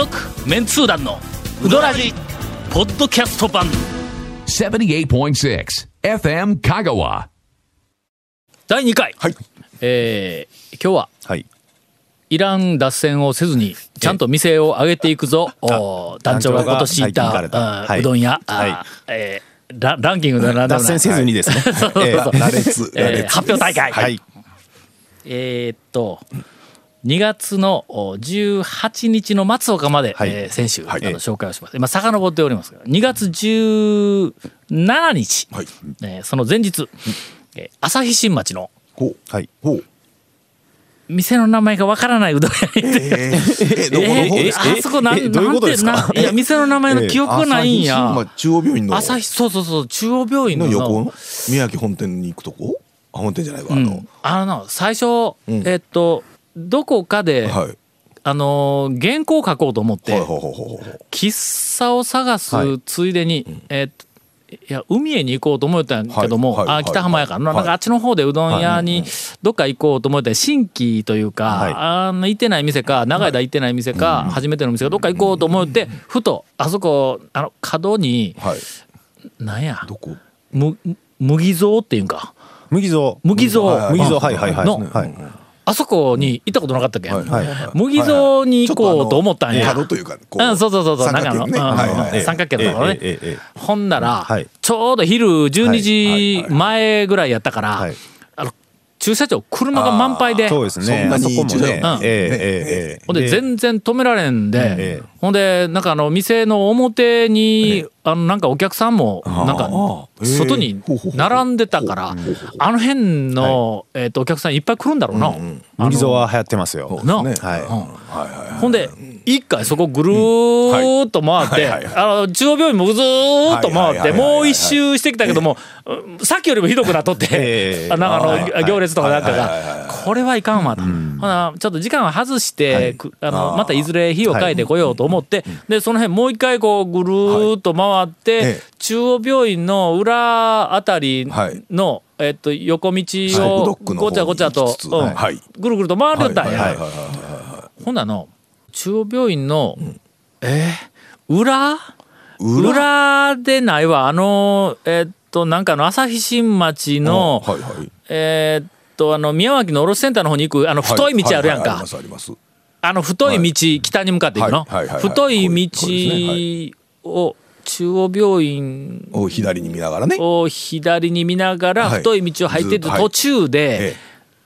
続メンツー団のウドラジポッドキャスト版78.6 FM Kagawa. 第2回、はい。えー今日ははい。イラン脱線をせずにちゃんと店を上げていくぞ、お団長が今年行ったたはいうあどん屋、あはいえーラランキングでなんでもない脱線せずにですね。そうそうそうえー羅列、えー羅列。発表大会はい。えーっと2月のお18日の松岡まで、はい。えー先週、はい。あの紹介をします。今遡っておりますが2月17日、はい。えーその前日、えー朝日新町のほう。はい。ほう。店の名前がわからないうどん屋に行って、えー、え、どこの方ですか？えーあそこなんえどういうことですか？なんてないや店の名前の記憶がないんや、朝日新町中央病院の。朝日そうそうそう中央病院のの横の？宮城本店に行くとこ？あ、本店じゃないわ。あの。うん、あのな最初、ん。えっとどこかで、はい。あのー原稿を書こうと思って。喫茶を探すはい。ついでに、えっといや海へに行こうと思ったんやけども、はい。はい。あ北浜やからな,、はい。なんかあっちの方でうどん屋にどっか行こうと思ったら新規というか、はい。あの行ってない店か長い間行ってない店か、初めての店かどっか行こうと思ってふとあそこあの角にはい。なんや？どこ？む麦蔵っていうんか。麦蔵麦蔵、はい麦蔵はいはいはい。のはいあそこに行ったことなかったっけ、はい。はい。はい麦蔵に行こうと思ったんや。角とい。うか、こうん、そうそうそうそう、三なんかあの。うんはいはいはい。三角形のところね。えええほんなら、はい。ちょうど昼12時はい前ぐらいやったから、はい。あの駐車場車が満杯で。そうですね。そこもね。うん。ええほんで全然止められんで、ええ。ほんでなんかあの店の表に、あのなんかお客さんもなんか外にええ並んでたから、あの辺の、えっとお客さんいっぱい来るんだろうな。麦蔵は流行ってますよ。はいはい。ほんで一回そこぐるーっと回って、あの中央病院もずーっと回ってもう一周してきたけども、うんさっきよりもひどくなっとって、ええ。あなんかあの、行列とかなんかがこれはいかんわと、ほなちょっと時間を外して、くあのまたいずれ日を変えてこようと思って、でその辺もう一回こうぐるーっと回って、ええ中央病院の裏あたりの、えっと、横道をごちゃごちゃとぐるぐると回りよったんや。はいはいはいはいほんなの中央病院の、えー裏？裏？裏でないわ。あのえーっとなんかあの朝日新町の、はいはい。えーっとあの宮脇の卸センターの方に行くあの太い道あるやんか、はいはいありますあります。あの太い道、北に向かっていくの、はいはいはいはい。太い道を中央病院を左に見ながらね。を左に見ながらはい。太い道を入っていってずっと途中えでえ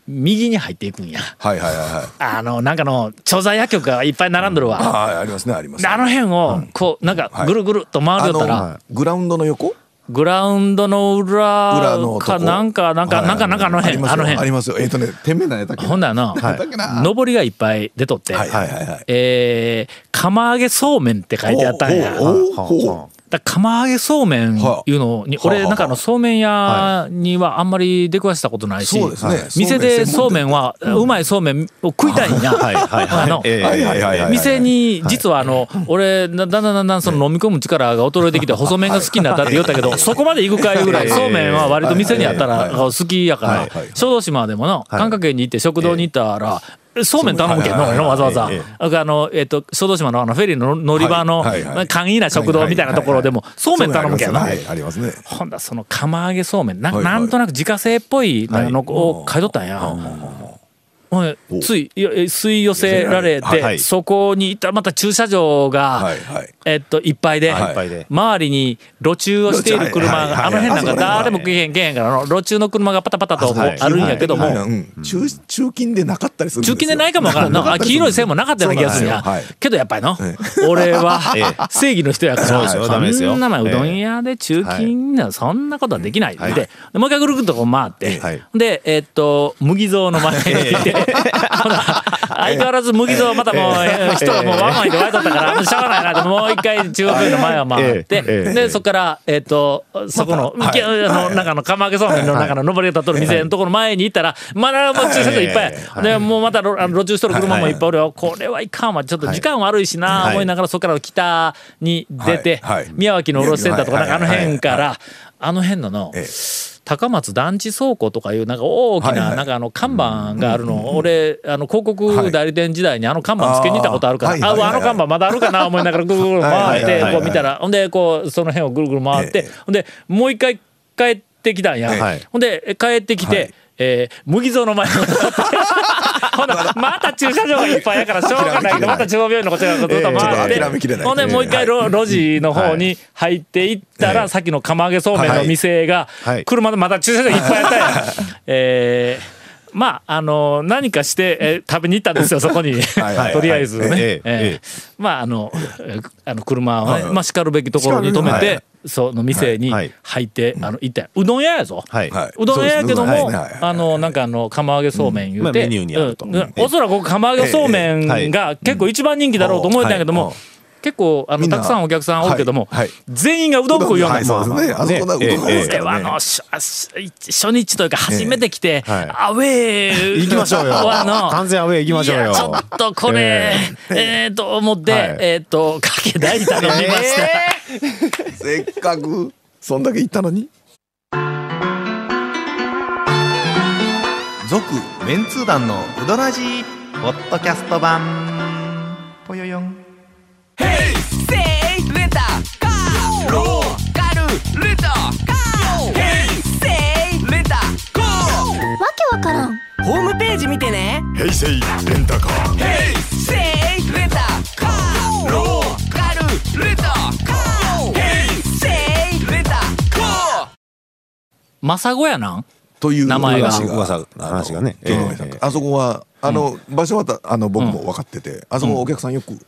右に入っていくんや。はいはいはいはい。あのなんかの調剤薬局がいっぱい並んどるわ、はいありますねありますあの辺をこうなんかぐるぐるっと回りよったら、あのグラウンドの横？グラウンドの裏裏のとこ？かなんかなんかはいなんかなんかあの辺りますよあの辺。ありますよ。えっとね店名何やったっけな？ほんならな何やったっけな？上りがいっぱい出とって。はいはいはいはい。えー釜揚げそうめんって書いてあったんや。おおはおはだ釜揚げそうめんい。うのに俺なんかあのそうめん屋にはあんまり出くわしたことないし。店でそうめんはうまいそうめんを食いたいんや。店に実はあの俺だんだんだんだんその飲み込む力が衰えてきて細麺が好きになったって言ったけどそこまで行くかいうぐらいそうめんは割と店にあったら好きやから小豆島でもの感覚園に行って食堂に行ったらそうめん頼むけんのわざわざ。ええ。あのえっと小豆島のあのフェリーの乗り場の簡易な食堂みたいなところでもそうめん頼むけんのはいありますね。ほんだらその釜揚げそうめん。ななんとなく自家製っぽいのを買い取ったんや。ほんでつい吸い寄せられて、はいそこに行ったらまた駐車場が、はいはい。えっと、いっぱいで、はい。周りに路中をしている車はいはいはい。があの辺なんか誰も来へん来へんからあの路中の車がパタパタとあるんやけども、中中金でなかったりする。中金でないかもわからんな。あ黄色い線もなかったような気がするんや、けどやっぱりの、俺は 正義の人やからそんなまあうどん屋で中金なそんなことはできない、ででもう一回ぐるぐるっとこう回って、はい。でえっと麦蔵の前に行って、相変わらず麦蔵またもう、えー人がもうワンワンで湧いとったからしょうがないなってもう一回中央病院の前を回って、でそこからえっとそこの、きあの釜揚げそうめんの中の上りが立っとる店のところ前に行ったらまだもう駐車場いっぱい、でもうまた路中しとる車もいっぱいおるよ、これはいかんわ。ちょっと時間悪いしな、はい。思いながらそこから北に出て、宮脇の卸センターとかなんかあの辺から、あの辺のの、ええ高松団地倉庫とかいうなんか大きないなんかあの看板があるの。俺あの広告代理店時代にあの看板つけに行ったことあるからああの看板まだあるかな思いながらぐるぐる回っはいてこう見たら。ほんでこうその辺をぐるぐる回ってええ。ほんでもう一回帰ってきたんや。はいほんで帰ってきはい。てえー麦蔵の前に戻ってほんなまた駐車場がいっぱいやからしょうがないまた中央病院のこちらのずっと回ってほんでもう一回路路地の方に入っていったらさっきの釜揚げそうめんの店がはい。車でまた駐車場いっぱいやったんや。えーまああの何かして、えー食べに行ったんですよ そこに。はい とりあえずね、えまああのえーあの車をね、はいまあ、しかるべきところに止めて、その店にはい入って、あの行ったんや。うどん屋やぞ。うどん屋やけども、あのなんかあの釜揚げそうめん言うて、まあメニューにあると。うん。うんおそらく釜揚げそうめんが結構一番人気だろうと思えたんやけども、はい結構あのたくさんお客さんおるけども、はいはい。全員がうどん食うようなはいそうですね。あそこのうどん。ええですからね俺はあの初初日というか初めて来て、はいアウェー。行きましょうよ。あの完全アウェー行きましょうよ。ちょっとこれえー、と思って、はい。えっ、とかけ大に頼みました、せっかくそんだけ行ったのに。続メンツー団のウドラジーポッドキャスト版。ぽよよんらん。ホームページ見てね。平成レンタカー。せいレンタカー。ローカルレンタカー。せいレンタカー。マサゴやなん？という名前が。話噂話がね。ええあそこはあの場所はたあの僕も分かっててあそこお客さんよく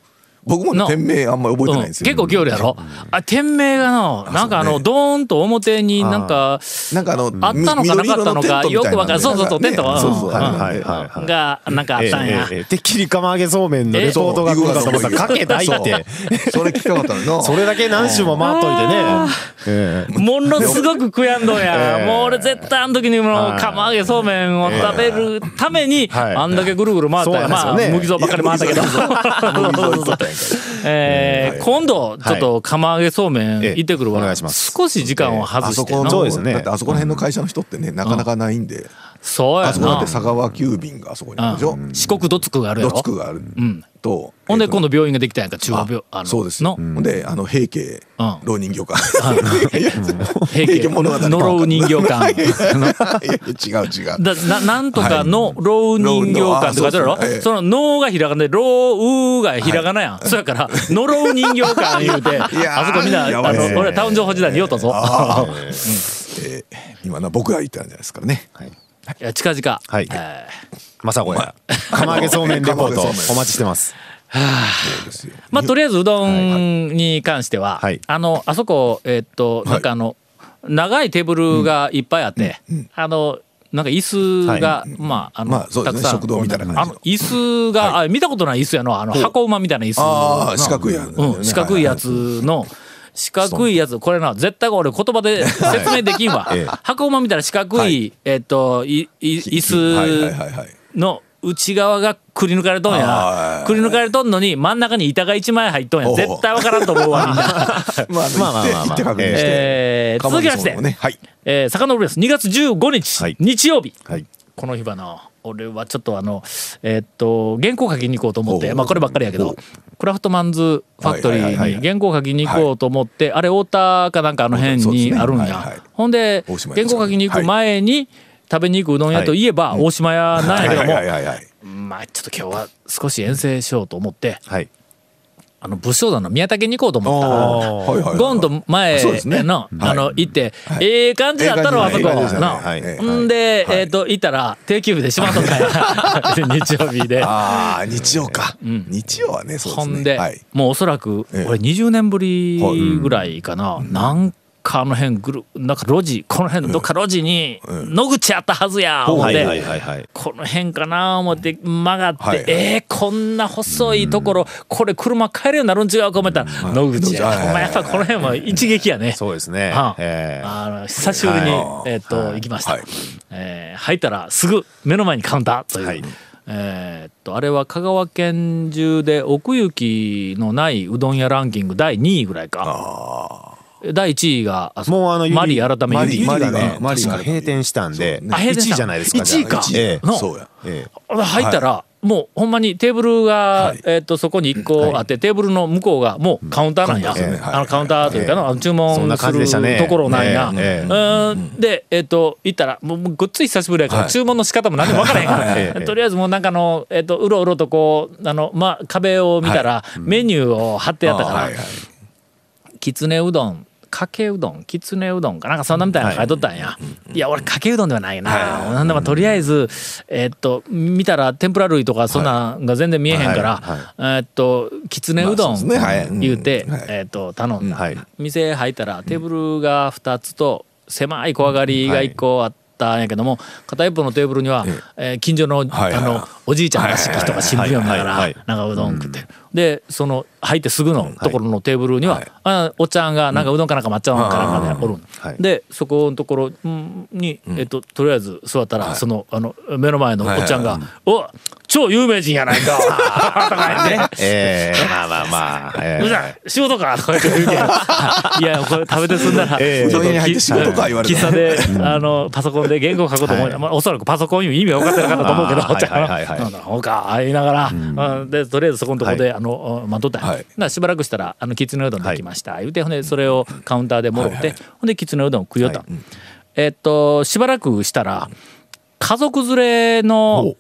僕も店名あんまり覚えてないんですよ。結構来よるやろ？あ店名がのなんかあのドーンと表になんかなんかあのあったのかなかったのかよくわかるそうそうそうテントは？そうそううんはいはいはい。はい。がなんかあったんや。ええええてっきり釜揚げそうめんのレポートが来るかと思ったらかけないって。それ聞きたかったのそれだけ何周も回っといてね。ええ。ものすごく悔やんどんや、ええ。もう俺絶対あの時にも釜揚げそうめんを食べるために、はい。あんだけぐるぐる回ったんや、まあ麦蔵ばっかり回ったけど えー今度ちょっと釜揚げそうめんええ行ってくるわ、お願いします。少し時間を外してのそうですね。だってあそこら辺の会社の人ってねなかなかないんで。そうやな。あそこだって佐川急便があそこにあるでしょ。うん四国どつくがあるやドろツクがある。んとほんで今度度病院ができたやんか中央病あのそうです。の？ほんであの平家うん。老人形館。平家物語呪う人形館。違う違う。だななんとかの老人形館って書いてあるやろ、はいその「の」がひらがなで「ろう」がひらがなやん、そうやから「呪う人形館」言うて あそこみんなあの俺はタウン情報時代に言おったぞ。今な僕が言ったんじゃないですからね。い。や近々、はい。えまさこや。釜揚げそうめんレポート。お待ちしてます。そうですよ。ーまあとりあえずうどんに関しては、はい。あのあそこえっとなんかあの、長いテーブルがいっぱいあって、あのなんか椅子が、まああの、まあね。たくさん。食堂みたいな感じの。椅子が、あ見たことない椅子やのあの箱馬みたいな椅子ああの四角いやつうん、四角いやつの四角いやつこれな絶対俺言葉で 説明できんわ、ええ。箱馬みたいな四角い、はい。えっといい椅子の内側がくり抜かれとんあやー。くり抜かれとんのに真ん中に板が一枚入っとんや。絶対わからんと思うわみんな。まあまあまあまあ。まあえー続きまして、ね。はい。えー、遡ります。2月15日、はい。日曜日。はい。この日はな俺はちょっとあのえーっと原稿書きに行こうと思ってまあこればっかりやけどクラフトマンズファクトリーに原稿書きに行こうと思ってあれ太田かなんかあの辺にあるんや。ねはいはい。ほんで原稿書きに行く前に食べに行くうどん屋といえば大島屋なんやけどもまあちょっと今日は少し遠征しようと思ってはい。あの武将団の宮武に行こうと思った。はいはいはいゴンと前そうですね。の、はい。あの行って、ええ感じだったろあそこええ感じでしたねなはいええほんで、えっ、と行ったら定休日でしまっとったんや日曜日で。ああ日曜か。日曜はねそうですね。ほんで、はい。もうおそらくええ。俺20年ぶりぐらいかな、なんかあの辺ぐるなんか路地この辺のどっか路地に野口あったはずや思って。この辺かな思って曲がって、えー、こんな細いところ、これ車帰るようになるん違うか思った。ら、野口や、っぱこの辺も一撃やね。そうですね。はあ。の久しぶりに、はい。えーっと、行きました、はい。えー入ったらすぐ目の前にカウンターという、はい。えーっとあれは香川県中で奥行きのないうどん屋ランキング第2位ぐらいか第1位がもうあの、マリー改めマリーユリマリがね、マリが閉店したんで、そうね。あ閉店した。1位じゃないですか。1位か。そうや。え入ったら、もうほんまにテーブルが、はい。えっとそこに1個あって、テーブルの向こうがもうカウンターなんや、あのカウンターというかの注文そんなするところなんや、でえっ、と行ったらもうもうごっつい久しぶりやから、はい。注文の仕方も何も分からへんから、ええとりあえずもうなんかの、えっとうろうろとこうあの、まあ、壁を見たら、メニューを貼ってやったから、きつねうどんかけうどんきつねうどんかな？んかそんなみたいなの書いとったんや、い、や俺かけうどんではないな、なんでもとりあえずえーっと見たら天ぷら類とかそんなんが全然見えへんから、えーっときつねうどん言うて、えーっと頼んだ、はい。店入ったらテーブルが2つと狭い小上がりが1個あったんやけども片一方のテーブルには、えー近所の,、あのおじいちゃんが式とか新聞読みながらなんかうどん食って。るでその入ってすぐのところのテーブルには、あおっちゃんがなんかうどんかなんか抹茶かなんかでおるでそこのところん。に、えっと、とりあえず座ったら、そのあの目の前のおっちゃんが「お超有名人やないか!」とか言って。ええ。まあまあまあ。えうざい仕事か。とか言って言うけどいやこれ食べて済んだら、ええ。ちょっとうどん屋に入って仕事か言われて喫茶であのパソコンで原稿書くと思う、まあ、おそらくパソコンいう意味は分かってなかったと思うけどははいはいはい。はいなんだほうか言いながら、うん。でとりあえずそこのところで、あの待っとったはい。だからしばらくしたら「あのきつねうどんできました」言うてほんでそれをカウンターでもろって、ほんできつねうどん食いよった、えっとしばらくしたら家族連れの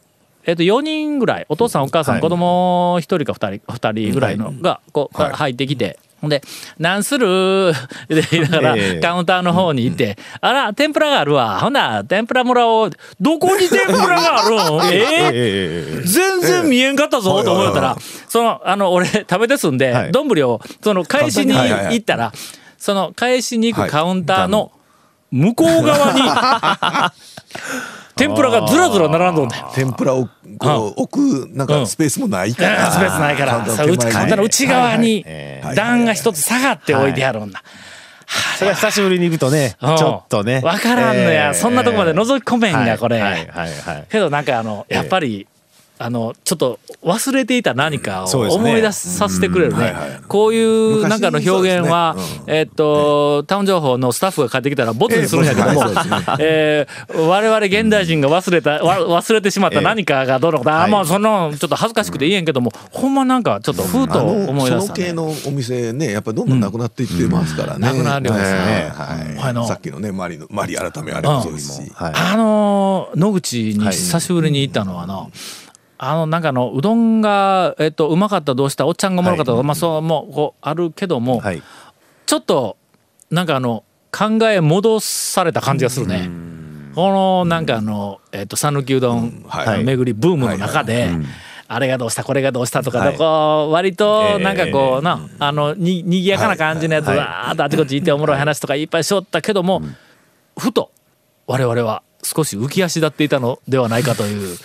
えっと4人ぐらいお父さんお母さん、はい。子供1人か2人二人ぐらいのがこう、入ってきて。ほんで「なんする? 」で言いながらええ。カウンターの方に行って「あら天ぷらがあるわ。ほな天ぷらもらおう」どこに天ぷらがあるん？ええ。ー全然見えんかったぞ。と思ったらそのあの俺食べてすんではい。丼をその返しに行ったらその返しに行くカウンターの。向こう側に 天ぷらがずらずら並んどんねん。天ぷらをこう置くなんかスペースもないかあらースペースないから。さカウンターの手前に。カウンターの内側にええ段が一つ下がって置いてあるんだ。それは久しぶりに行くとね、ちうん。ょっとね。わからんのや、ええそんなとこまで覗き込めんが、これ。はい。はい。はい。けどなんかあのやっぱり、あのちょっと忘れていた何かを思い出させてくれるね。はいはい。こういうなんかの表現は、昔そうですね。えっとタウン情報のスタッフが帰ってきたらボツにするんやけども、ええそうですね。えー我々現代人が忘れたわ忘れてしまった何かがどうのか、あまあそのちょっと恥ずかしくて言えんけども、ほんまなんかちょっとふうとあの思い出した、ねその系。のお店ねやっぱりどんどんなくなっていってますからね、なくなるよねねあのはい、さっきのねマリのマリ改めあれもそうですし、はい。あの野口に久しぶりに行ったのはの、あのなんかのうどんが、えっと、うまかったどうした？おっちゃんがおもろかったとか、まあそうもうこうあるけども、はい。ちょっとなんかあの考え戻された感じがするね。このなんかあのえっと讃岐うどん巡りブームの中で。あれがどうした？これがどうした？とか、はい。こう割となんかこうえな、あのににぎやかな感じのやつはい。わーっとあちこち行っておもろい話とかいっぱいしょったけども、ふと我々は少し浮き足立っていたのではないかという、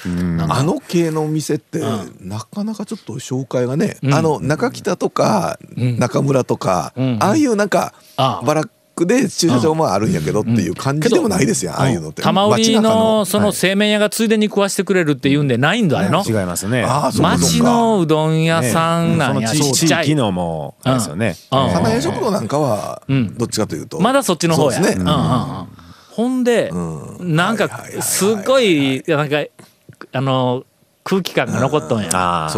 あの系のお店って、なかなかちょっと紹介がね、あの中北とか中村とか、ん。ああいうなんかああ。バラックで駐車場もあるんやけどっていう感じでもないですよ、ああいうのって。玉売りのその製麺屋がついでに食わしてくれるっていうんでないんだあれの。違いますね。ああそうかそうか。町のうどん屋さんなんや、その地ちっちゃい。地域のもう、あれですよね。うん。花屋食堂なんかはん。どっちかというと、まだそっちの方や。そうですね。うん。うん。うんほんで、なんかはいはいはいはいすごいなんかあの空気感が残っとんや。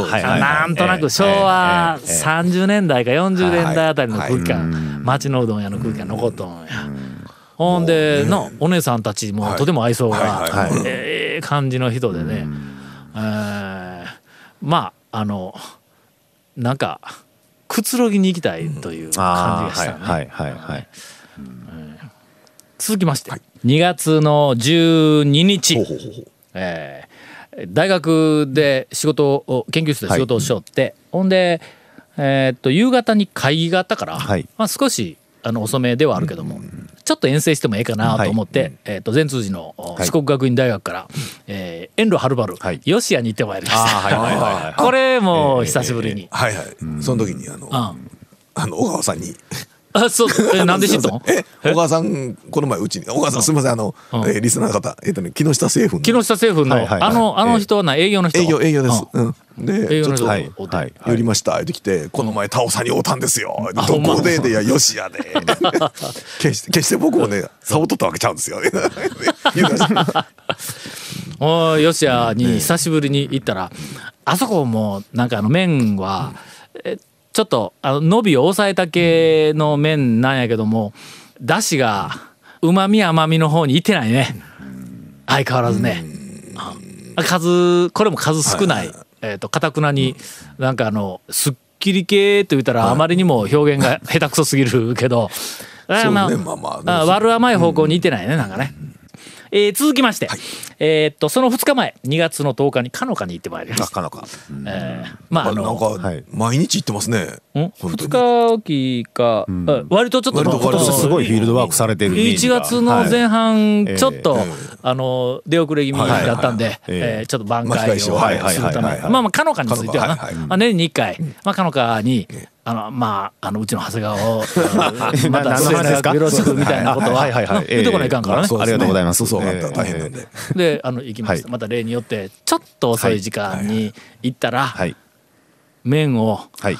うですね。はいはいはい。なんとなく昭和30年代か40年代あたりの空気感、町のうどん屋の空気が残っとんや。ほんでのお姉さんたちもとても愛想がええ感じの人でね、えーまああのなんかくつろぎに行きたいという感じがしたね。はいはいはい。はい。続きまして、2月の12日、ほえー大学で仕事を研究室で仕事をしよって、ほんで、えーっと夕方に会議があったから、はい。まあ、少しあの遅めではあるけども、ちょっと遠征してもええかなと思って、えーっと善通寺のお四国学院大学から、えー遠路はるばるはい。吉谷に行ってまいりました。はいはいはいはい。これも久しぶりに。はいはい、その時にあの、うん。あの小川さんにあそう。え なんで知ったのえ小川さんこの前うちに。小川さんすみませんあの、うん。えーリスナーの方えっ、とね木下製粉の。木下製粉の、はいはいはい。あのあの人はな営業の人営業営業です、うん。うん。でちょっとはいはい。寄りました。って来て「この前タオさんに会うたんですよ」どこで？でいやよしやで。決して決して僕もねサボっとったわけちゃうんですよ。言うたしおいよしやに久しぶりに行ったら、あそこもなんかあの麺は、えちょっとあの伸びを抑えた系の麺なんやけどもだしがうまみ甘みの方にいってないね。相変わらずね。あ数これも数少ないえっとかたくなになんかあのすっきり系と言ったらあまりにも表現が 下手くそすぎるけど。あまあそうねまあまああ悪甘い方向にいってないねなんかね。えー続きまして、えーっとその2日前2月の10日にかのかに行ってまいりました。なかなか。えーまああなんの毎日行ってますね。ん？本当に。2日おきか、あ割とちょっと割とこの割と。すごいフィールドワークされてるイメージ1が。月の前半はいちょっと、えあの出遅れ気味だったんで、はいえーちょっと挽回をするためはいはいはいはいまあまあかのかについてはな、年に1回、まあ、かのかにあのまああのうちの長谷川を またよろしくみたいなことははいはいはい言うてこないかんからね。ありがとうございますそうそうあったら大変なんでであの行きました、はいまた例によってちょっと遅い時間に行ったら、はい麺をはい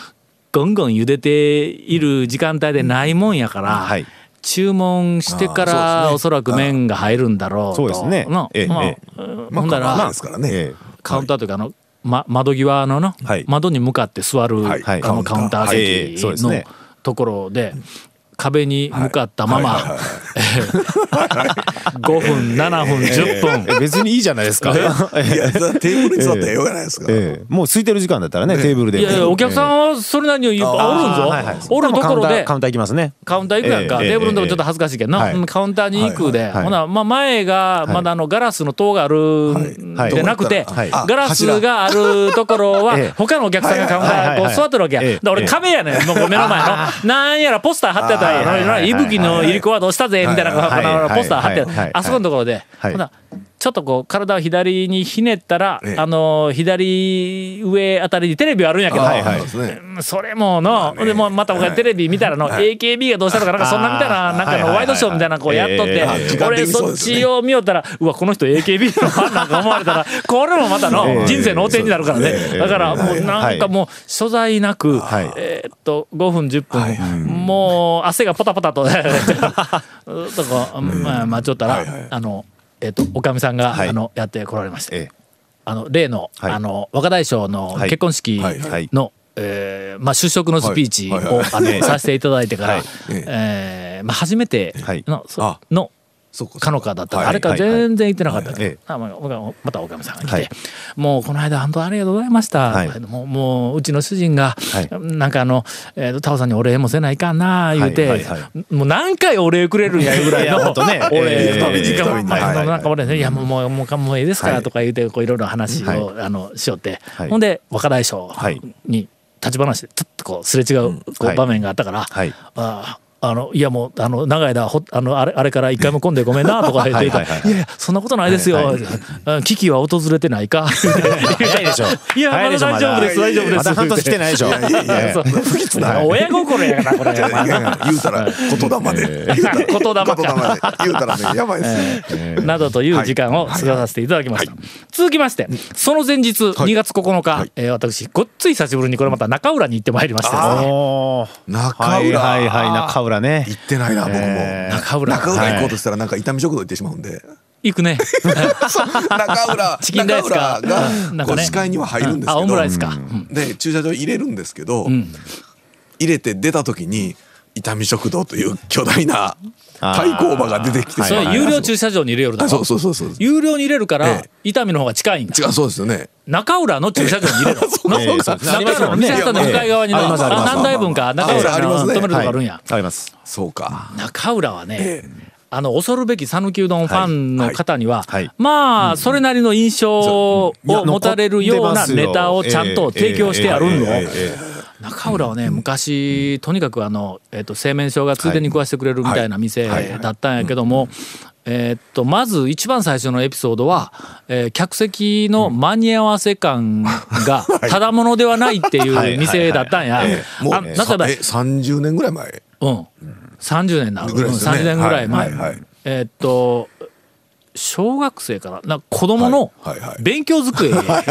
ゴンゴン茹でている時間帯でないもんやから、はい注文してからおそらく麺が入るんだろうとそうですねなまあほんだら、カウンターというかあの、ま、窓際のの、はい。窓に向かって座る、はい。あのカウンター席のところで壁に向かったまま、5分7分10分、え別にいいじゃないですか。いやテーブルに座ったらよくないですか？ええもう空いてる時間だったらねテーブルで。いやいやお客さんはそれなりにおるんぞ、はいはい。おるところで。カウンターカウンター行きますね。カウンター行くやんか、ええテーブルのとこちょっと恥ずかしいけどな、カウンターに行くで、はい。ほな、まあ、前がまだあのガラスの塔があるんはい。じゃなくて、はい。あガラスがあるところはええ他のお客さんがカウンターこう座ってるわけや。はい。はいはいで俺ええ。壁やねん、もう目の前の。なんやらポスター貼ってたはいはいはいはいやん。いぶきの入り子はどうしたぜみたいなこはいはいのポスター貼ってるはいはいはいあそこのところで、はいほなちょっとこう体を左にひねったら、ええ。あの左上あたりにテレビあるんやけど、それもの、でもまた僕がテレビ見たらの、AKB がどうしたのかなんかそんなみたいななんかのワイドショーみたいなのこうやっとって、俺にそっちを見よったらうわこの人 AKB のファンなんか思われたら これもまたのええ。人生の汚点になるからね、ええ。だからもうなんかもう所在なく、はい。えーっと5分10分、もう汗がポタポタと とかまあまあちょっとら、あのえーっとおかみさんが、はい。あのやってこられまして。えあの例の,、はい。あの若大将のはい。結婚式の、えーまあ、出職のスピーチを、あのさせていただいてから、はい。えーまあ、初めてはい。の,かか。のかだったら、はいあれから全然行ってなかったけど、はまあまたおかみさんが来て、はい。もうこの間本当ありがとうございました、はい。もうもううちの主人が、はい。なんかあの、えーとタオさんにお礼もせないかんな言うて、もう何回お礼くれるんやいうぐらいの お礼 えーの時間えーあのはいなんか俺ねいやもうもうもうもういいですからとか言うてこういろいろ話を、はあのしよって、はい。ほんで若大将はい。に立ち話でちょっとこうすれ違うこうはい。場面があったから、はい。ああのいやもうあの長い間ほあのあれあれから一回も混んでごめんなとか言っていた はいはいはいい。やいやそんなことないですよ、あ危機は訪れてないか？早いでしょ。いやまだ大丈夫です大丈夫です。まだ半年来てないでしょ。そう親心やからこれいや。いやいや言うたら言霊で言うたら言霊か言霊で言うたらね。やばいですね。などという時間を過ごさせていただきました。続きまして、その前日、2月9日、えー私、ごっつい久しぶりにこれまた中浦に行ってまいりましてですね、おー。中はい浦はいはい中浦ね。行ってないな僕も。えー中浦。中浦行こうとしたらなんか伊丹食堂行ってしまうんで。行くね。中浦 チキンライスか。中浦がうん。なんかね。こう視界には入るんですあ、けど。オムライスか。うん。で駐車場入れるんですけどん。入れて出た時に伊丹食堂という巨大な対抗馬が出てきてそれ有料駐車場に入れよるだあそうろ。そうそうそう。有料に入れるからえ、伊丹の方が近いんか。違うそうですよね。中浦の駐車場に入れろ。の？ええ。中浦の店下の向かい側に何台分か。中浦の止めるとこあるんや。あります。そうか。中浦はね、えあの恐るべき讃岐うどんファンの方には、はい。はい。まあそれなりの印象を持たれるようなネタをちゃんと提供してあるの。中浦はね昔とにかくあの、えっと製麺所がついでに食わしてくれるみたいな店だったんやけども。えっとまず一番最初のエピソードは、えー客席の間に合わせ感が ただものではないっていう店だったんや。もうあなんかだえ30年ぐらい前。うん、30年な、うん、ぐらいですよね。30年ぐらい前、はい。はい。はい。えーっと小学生からな子供のはいはいはい。勉強机 が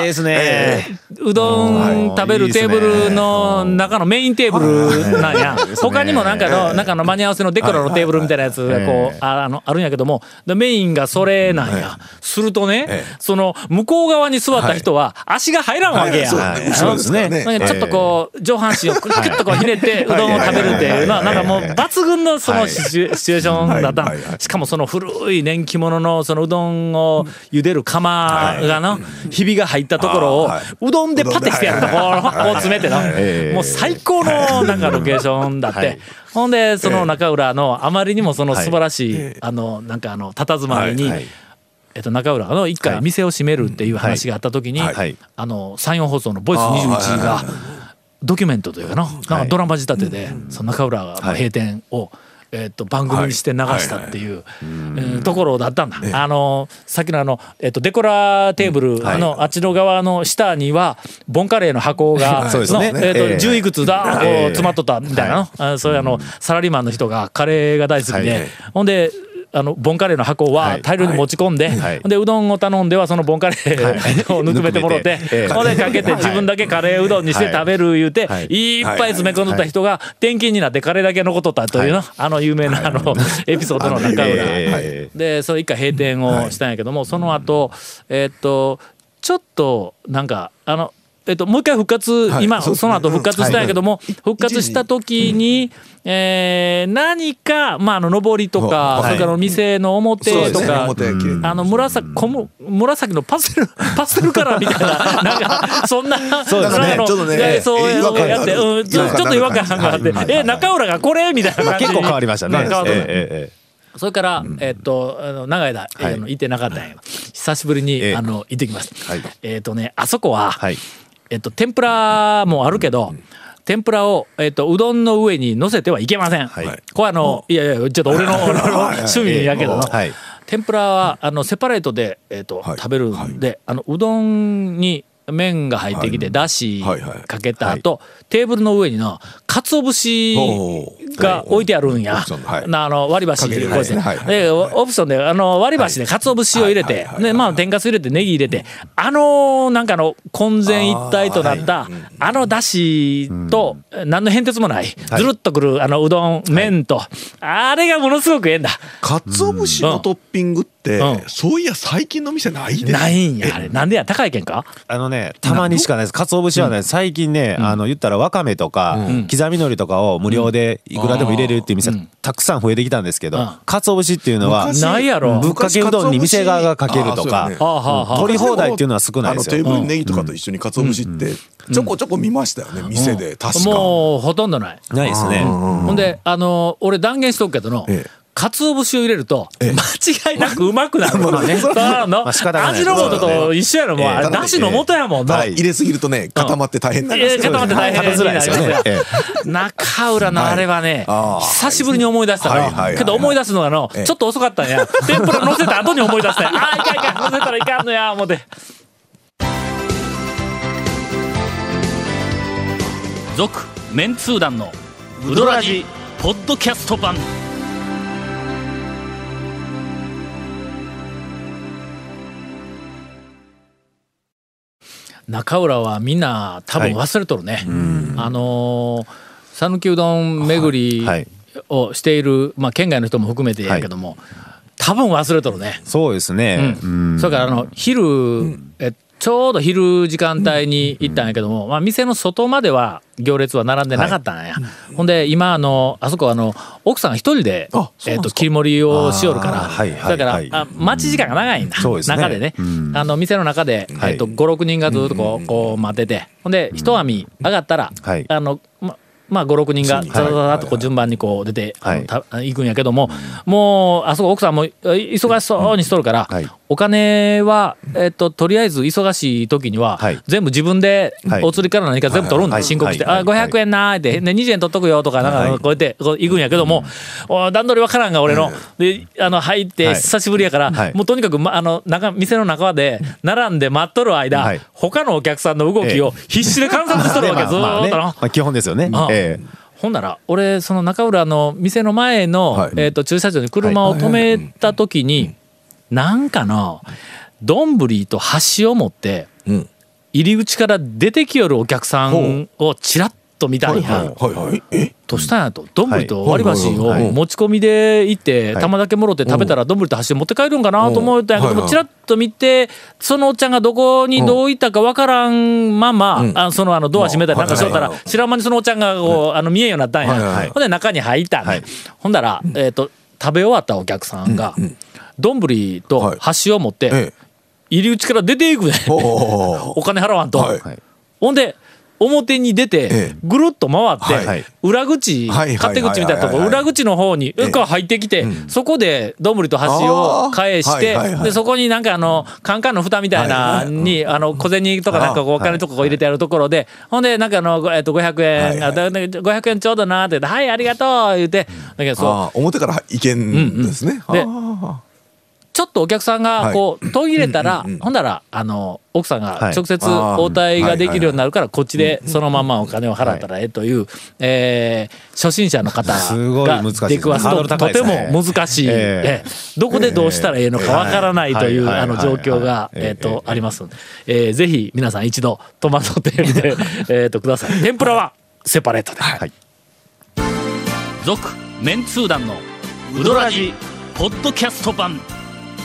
ええですね。うどん食べるテーブルの中のメインテーブルなんや。他にもなんかの、なんかの間に合わせのデコラのテーブルみたいなやつがこう、ああの、あるんやけども、でメインがそれなんや。するとね、その、向こう側に座った人は足が入らんわけや。そうだね。後ろですからね。なんかちょっとこう、上半身をクッとこうひねってうどんを食べるっていうのは、なんかもう抜群のそのシチュシチュエーションだったしかもその古い年季物のそのうどんを茹でる釜がの、ひびが入ったところをうどんでパテしてやるとこうこう詰めてな。ええもう最高のなんかロケーションだっはてい。ほんでその中浦のあまりにもその素晴らしいあのなんかあの佇まいにはいえっと中浦の一回店を閉めるっていう話があった時にあの山陽放送の「ボイス21がドキュメントというかななんかドラマ仕立てでその中浦の閉店をえっと番組にして流したっていうえーところだったんだ。あのさっきのあのえっとデコラテーブルあのあっちの側の下にはボンカレーの箱が そうですね。のえっとええ10いくつだこうええ詰まっとったみたいなの？あそういうあのサラリーマンの人がカレーが大好きはいでほんであのボンカレーの箱は大量に持ち込んで、でうどんを頼んではそのボンカレー をぬくめてもろて、ええ。ほんでかけて自分だけカレーうどんにして食べる言うて、はい。い、っぱい詰め込んどった人が転勤になってカレーだけ残っとったというの、あの有名なあのエピソードの中浦、ええ。でそれ一回閉店をしたんやけども、その後えーっとちょっとなんかあのえっと、もう一回復活、今はい。そうですね。その後復活したんやけども、復活した時に、えー何か、まあ、あの上りとか、はい。それから店の表とか、あの紫こむ紫のパステル パステルカラーみたいななんかそんなそうですね。なんかのちょっとねでそうやって、うん、ちょっと違和感があって、はい。え中浦がこれみたいな結構変わりましたね。変わったええええそれから、えっと、あの長い。間、えーあの行ってなかったんや。久しぶりに、ええあの行ってきました。はい。えっとね、あそこは、はい。えっと、天ぷらもあるけど、天ぷらを、えっと、うどんの上に乗せてはいけません。はい。これあの、いやいや、ちょっと俺の、俺の趣味やけどの、はい。天ぷらはあのセパレートで、えっとはい。食べるんで、あのうどんに麺が入ってきて、だしかけた後、テーブルの上にな鰹節おが置いてあるんや、あの割り箸こうやって、でオプションであの割り箸で鰹節を入れて、でまあ天かす入れてネギ入れて、あのなんかの混然一体となったあ,、のだしと、何の変哲もない、ずるっとくるあのうどん麺と、あれがものすごくええんだ。鰹節のトッピングって、うん。そういや最近の店ないで。ないんや。あれなんでや高いけんか？あのね、たまにしかないです。鰹節はね、最近ね、あの、言ったらわかめとか、刻み海苔とかを無料でいくらでも入れれるっていう店、たくさん増えてきたんですけどうん、鰹節っていうのは、昔ないやろ。ぶっかけうどんに店側がかけると。かね取り放題っていうのは少ないですよ。あのテー。ブルにネギとかと一緒に鰹節ってちょこちょこ見ましたよね、店で確か。もうほとんどない。ないですね。ほんで、あの俺断言しとくけどの、ええ鰹節を入れると、間違いなくうまくなる。まあねそうなの味の素と一緒やろ、もう。だしの素やもんな。はい入れすぎるとね固まって大変なんですえー固まって大変になりますよ食べづらいですよね え中浦のあれはね、久しぶりに思い出したの。けど思い出すのがの、ええちょっと遅かったんや。天ぷら乗せた後に思い出したんや。ああ、いかんいかん、乗せたらいかんのや、思って。続、メンツー団のウドラジ、ポッドキャスト版。中浦はみんな多分忘れとるね。あのー讃岐うどん巡りはい。をしている、まあ、県外の人も含めてやけども、多分忘れとるね。そうですね。うん。それからあの昼、えちょうど昼時間帯に行ったんやけども、まあ、店の外までは行列は並んでなかったんや、ほんで今あのあそこあの奥さん一人でえっと切り盛りをしよるから、はいはいだから、はいあ待ち時間が長いんだ、そうですね。中でね、うん。あの店の中で、はい。えっと56人がずっとこう,、こう待ってて。ほんで一網上がったら、はい。あのままあ56人がはい。ザザザとこう順番にこう出て、あのはい。くんやけども、もうあそこ奥さんもえ忙しそうにしとるから、はいお金は、えっととりあえず忙しい時には、はい。全部自分ではい。お釣りから何か全部取るんで、はい申告して「はいあ500円な」って、ね「20円取っとくよ」とかなんはいかこうやってこう行くんやけども、お段取りわからんが俺の、であの入ってはい。久しぶりやから、はい。もうとにかく、ま、あの中店の中で並んで待っとる間、はい。他のお客さんの動きを必死で観察しとるわけ、ずーっと基本ですよね。あ。えほんなら俺その中浦の店の前の、はい。えー、と駐車場に車を止めた時に、なんかの丼と箸を持ってうん。入り口から出てきよるお客さんをちらっと見たんや。としたんやと。丼と割り箸はいはいはい。を持ち込みで行ってはい。玉だけもろって食べたら丼と箸持って帰るんかなと思ったんやけどもちらっと見てそのおっちゃんがどこにどう行ったかわからんままうん。あそのあのドア閉めたりなんかしとったら知らん間にそのおっちゃんがこうあの見えんようになったんや。ほんで中に入ったほんだらえっと食べ終わったお客さんが丼と箸を持ってええ。入り口から出ていくねお金払わんと。はい。ほんで表に出えてえぐるっと回って、裏口、勝手口みたいなとこ裏口の方に、ええ。が入ってきて、そこで丼と箸を返して、でそこになんかあのカンカンの蓋みたいなに、あの小銭とかなんかこうお金とかこう入れてあるところで、ほんでなんかあの、ごえっと500円、あだだ500円ちょうどなって言って「はいありがとう」言ってだけどそう表からいけんですね。であちょっとお客さんがこう途切れたら、ほんならあの奥さんが直接応対ができるようになるからこっちでそのままお金を払ったらええという、えー初心者の方すごいが難しい。出くわすととて高いですね。も難しい、ええ。えどこでどうしたらええのかわからないというはい。あの状況がえーとありますので、えーぜひ皆さん一度トマトテールでえーとください。天ぷらはセパレートで。はい。続メンツー団のウドラジポッドキャスト版